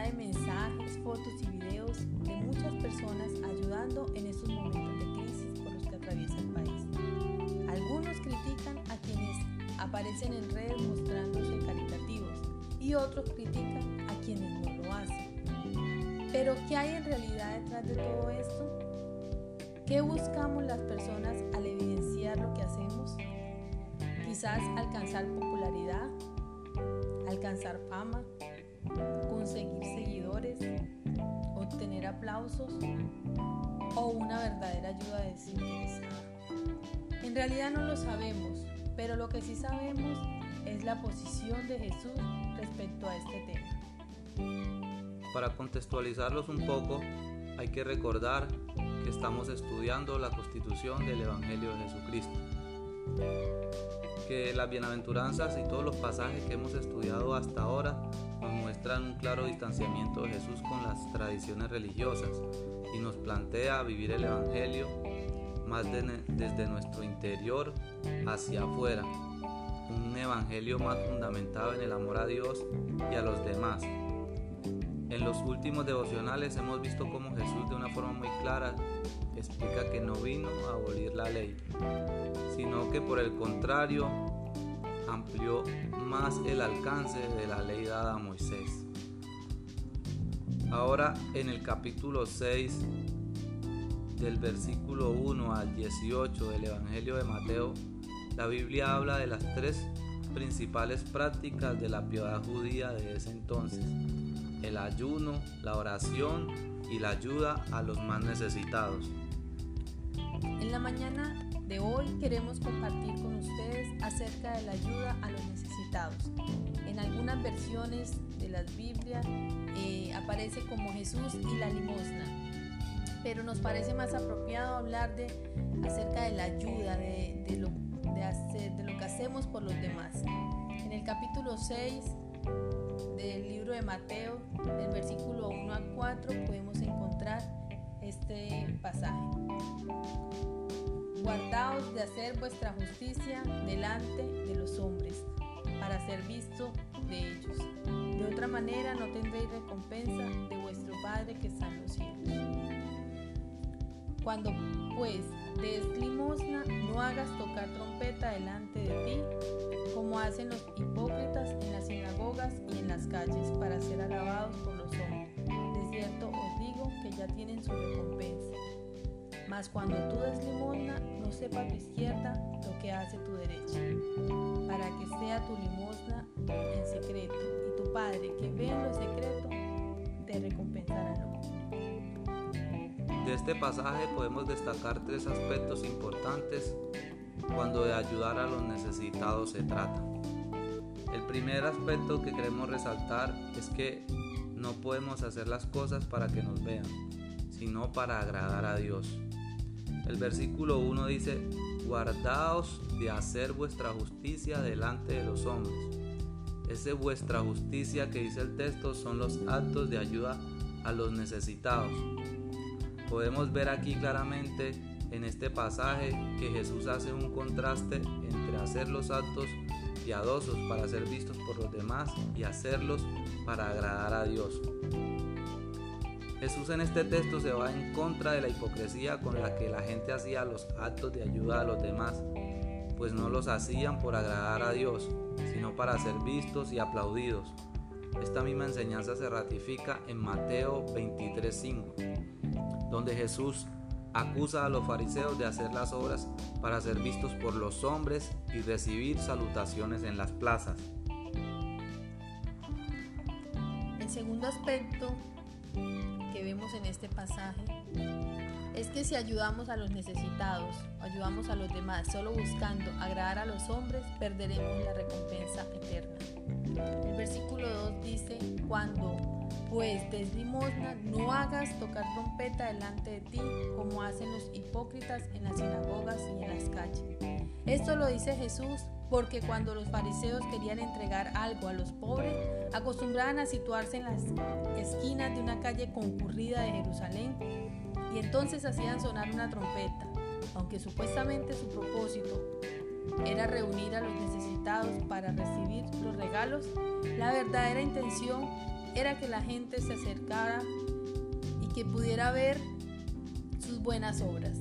de mensajes, fotos y videos de muchas personas ayudando en estos momentos de crisis por los que atraviesa el país. Algunos critican a quienes aparecen en redes mostrándose caritativos y otros critican a quienes no lo hacen. Pero ¿qué hay en realidad detrás de todo esto? ¿Qué buscamos las personas al evidenciar lo que hacemos? Quizás alcanzar popularidad, alcanzar fama, conseguir obtener aplausos o una verdadera ayuda desinteresada. En realidad no lo sabemos, pero lo que sí sabemos es la posición de Jesús respecto a este tema. Para contextualizarlos un poco, hay que recordar que estamos estudiando la constitución del Evangelio de Jesucristo. Que las bienaventuranzas y todos los pasajes que hemos estudiado hasta ahora muestran un claro distanciamiento de Jesús con las tradiciones religiosas y nos plantea vivir el Evangelio más desde nuestro interior hacia afuera, un Evangelio más fundamentado en el amor a Dios y a los demás. En los últimos devocionales hemos visto cómo Jesús de una forma muy clara explica que no vino a abolir la ley, sino que por el contrario amplió más el alcance de la ley dada a Moisés. Ahora en el capítulo 6 del versículo 1 al 18 del Evangelio de Mateo, la Biblia habla de las tres principales prácticas de la piedad judía de ese entonces, el ayuno, la oración y la ayuda a los más necesitados. En la mañana de hoy queremos compartir con ustedes acerca de la ayuda a los necesitados. En algunas versiones de las Biblias eh, aparece como Jesús y la limosna, pero nos parece más apropiado hablar de, acerca de la ayuda, de, lo, que hacemos por los demás. En el capítulo 6 del libro de Mateo, del versículo 1 al 4, podemos encontrar este pasaje. Guardaos de hacer vuestra justicia delante de los hombres, para ser visto de ellos. De otra manera no tendréis recompensa de vuestro Padre que está en los cielos. Cuando pues des limosna, no hagas tocar trompeta delante de ti, como hacen los hipócritas en las sinagogas y en las calles, para ser alabados por los hombres. De cierto os digo que ya tienen su recompensa. Mas cuando tú des limosna, no sepa tu izquierda lo que hace tu derecha, para que sea tu limosna en secreto, y tu Padre que ve en lo secreto, te recompensará De este pasaje podemos destacar tres aspectos importantes cuando de ayudar a los necesitados se trata. El primer aspecto que queremos resaltar es que no podemos hacer las cosas para que nos vean, sino para agradar a Dios. El versículo 1 dice, guardaos de hacer vuestra justicia delante de los hombres. Ese vuestra justicia que dice el texto son los actos de ayuda a los necesitados. Podemos ver aquí claramente en este pasaje que Jesús hace un contraste entre hacer los actos piadosos para ser vistos por los demás y hacerlos para agradar a Dios. Jesús en este texto se va en contra de la hipocresía con la que la gente hacía los actos de ayuda a los demás, pues no los hacían por agradar a Dios, sino para ser vistos y aplaudidos. Esta misma enseñanza se ratifica en Mateo 23:5, donde Jesús acusa a los fariseos de hacer las obras para ser vistos por los hombres y recibir salutaciones en las plazas. El segundo aspecto vemos en este pasaje es que si ayudamos a los necesitados ayudamos a los demás solo buscando agradar a los hombres, perderemos la recompensa eterna. El versículo 2 dice, cuando pues des limosna, no hagas tocar trompeta delante de ti como hacen los hipócritas en las sinagogas y en las calles. Esto lo dice Jesús porque cuando los fariseos querían entregar algo a los pobres, acostumbraban a situarse en las esquinas de una calle concurrida de Jerusalén y entonces hacían sonar una trompeta, aunque supuestamente su propósito era reunir a los necesitados para recibir los regalos, la verdadera intención era que la gente se acercara y que pudiera ver sus buenas obras.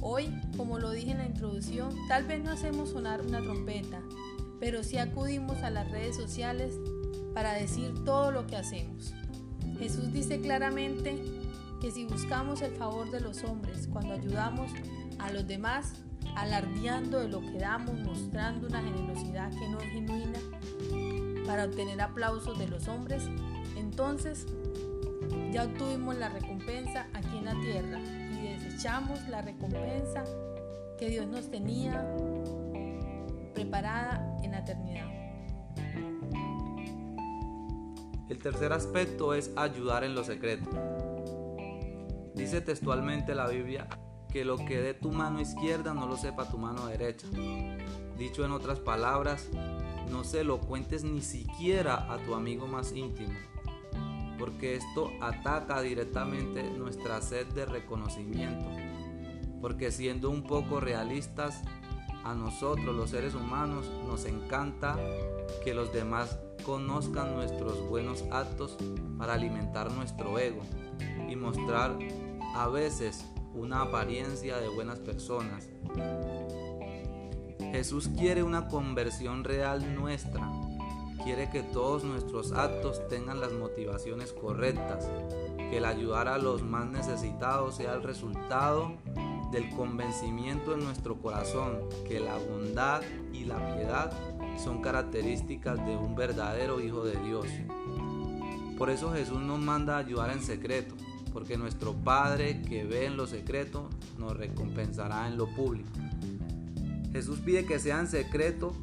Hoy, como lo dije en la introducción, tal vez no hacemos sonar una trompeta, pero sí acudimos a las redes sociales para decir todo lo que hacemos. Jesús dice claramente que si buscamos el favor de los hombres cuando ayudamos a los demás, alardeando de lo que damos, mostrando una generosidad que no es genuina para obtener aplausos de los hombres, entonces ya obtuvimos la recompensa aquí en la tierra desechamos la recompensa que Dios nos tenía preparada en la eternidad. Tercer aspecto es ayudar en lo secreto. Dice textualmente la Biblia que lo que dé tu mano izquierda no lo sepa tu mano derecha. Dicho en otras palabras, no se lo cuentes ni siquiera a tu amigo más íntimo porque esto ataca directamente nuestra sed de reconocimiento. Porque siendo un poco realistas, a nosotros los seres humanos nos encanta que los demás conozcan nuestros buenos actos para alimentar nuestro ego y mostrar a veces una apariencia de buenas personas. Jesús quiere una conversión real nuestra quiere que todos nuestros actos tengan las motivaciones correctas, que el ayudar a los más necesitados sea el resultado del convencimiento en nuestro corazón que la bondad y la piedad son características de un verdadero Hijo de Dios. Por eso Jesús nos manda ayudar en secreto, porque nuestro Padre que ve en lo secreto nos recompensará en lo público. Jesús pide que sea en secreto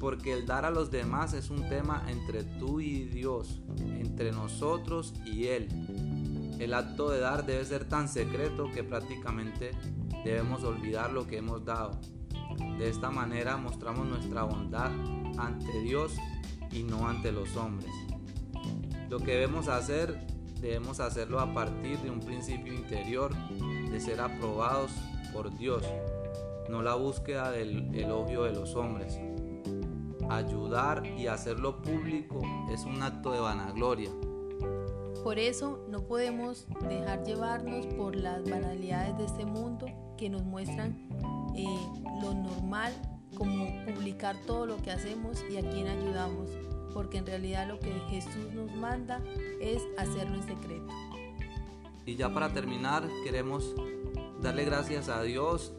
porque el dar a los demás es un tema entre tú y Dios, entre nosotros y Él. El acto de dar debe ser tan secreto que prácticamente debemos olvidar lo que hemos dado. De esta manera mostramos nuestra bondad ante Dios y no ante los hombres. Lo que debemos hacer, debemos hacerlo a partir de un principio interior de ser aprobados por Dios, no la búsqueda del elogio de los hombres ayudar y hacerlo público es un acto de vanagloria. Por eso no podemos dejar llevarnos por las banalidades de este mundo que nos muestran eh, lo normal como publicar todo lo que hacemos y a quién ayudamos, porque en realidad lo que Jesús nos manda es hacerlo en secreto. Y ya para terminar, queremos darle gracias a Dios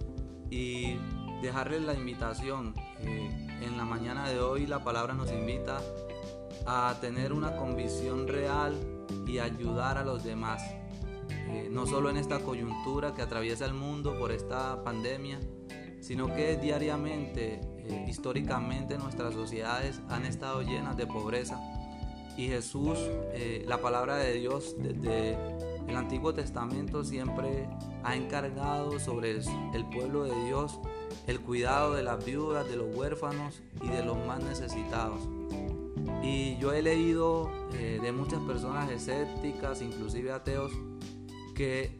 y dejarle la invitación. Eh, en la mañana de hoy la palabra nos invita a tener una convicción real y ayudar a los demás. Eh, no solo en esta coyuntura que atraviesa el mundo por esta pandemia, sino que diariamente, eh, históricamente nuestras sociedades han estado llenas de pobreza. Y Jesús, eh, la palabra de Dios desde el Antiguo Testamento siempre ha encargado sobre el pueblo de Dios el cuidado de las viudas, de los huérfanos y de los más necesitados. Yo he leído eh, de muchas personas escépticas, inclusive ateos, que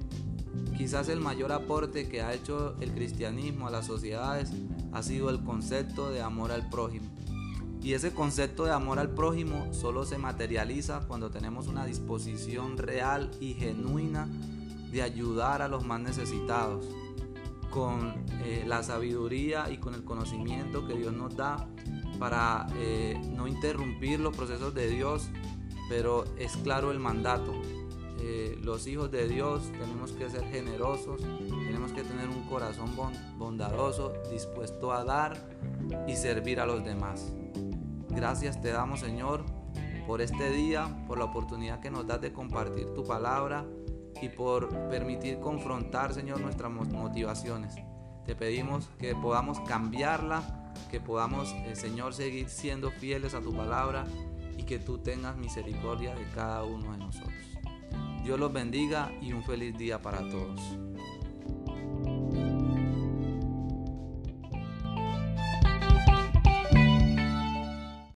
quizás el mayor aporte que ha hecho el cristianismo a las sociedades ha sido el concepto de amor al prójimo. Y ese concepto de amor al prójimo solo se materializa cuando tenemos una disposición real y genuina de ayudar a los más necesitados con eh, la sabiduría y con el conocimiento que Dios nos da para eh, no interrumpir los procesos de Dios, pero es claro el mandato. Eh, los hijos de Dios tenemos que ser generosos, tenemos que tener un corazón bondadoso, dispuesto a dar y servir a los demás. Gracias te damos Señor por este día, por la oportunidad que nos das de compartir tu palabra y por permitir confrontar, Señor, nuestras motivaciones. Te pedimos que podamos cambiarla, que podamos, eh, Señor, seguir siendo fieles a tu palabra y que tú tengas misericordia de cada uno de nosotros. Dios los bendiga y un feliz día para todos.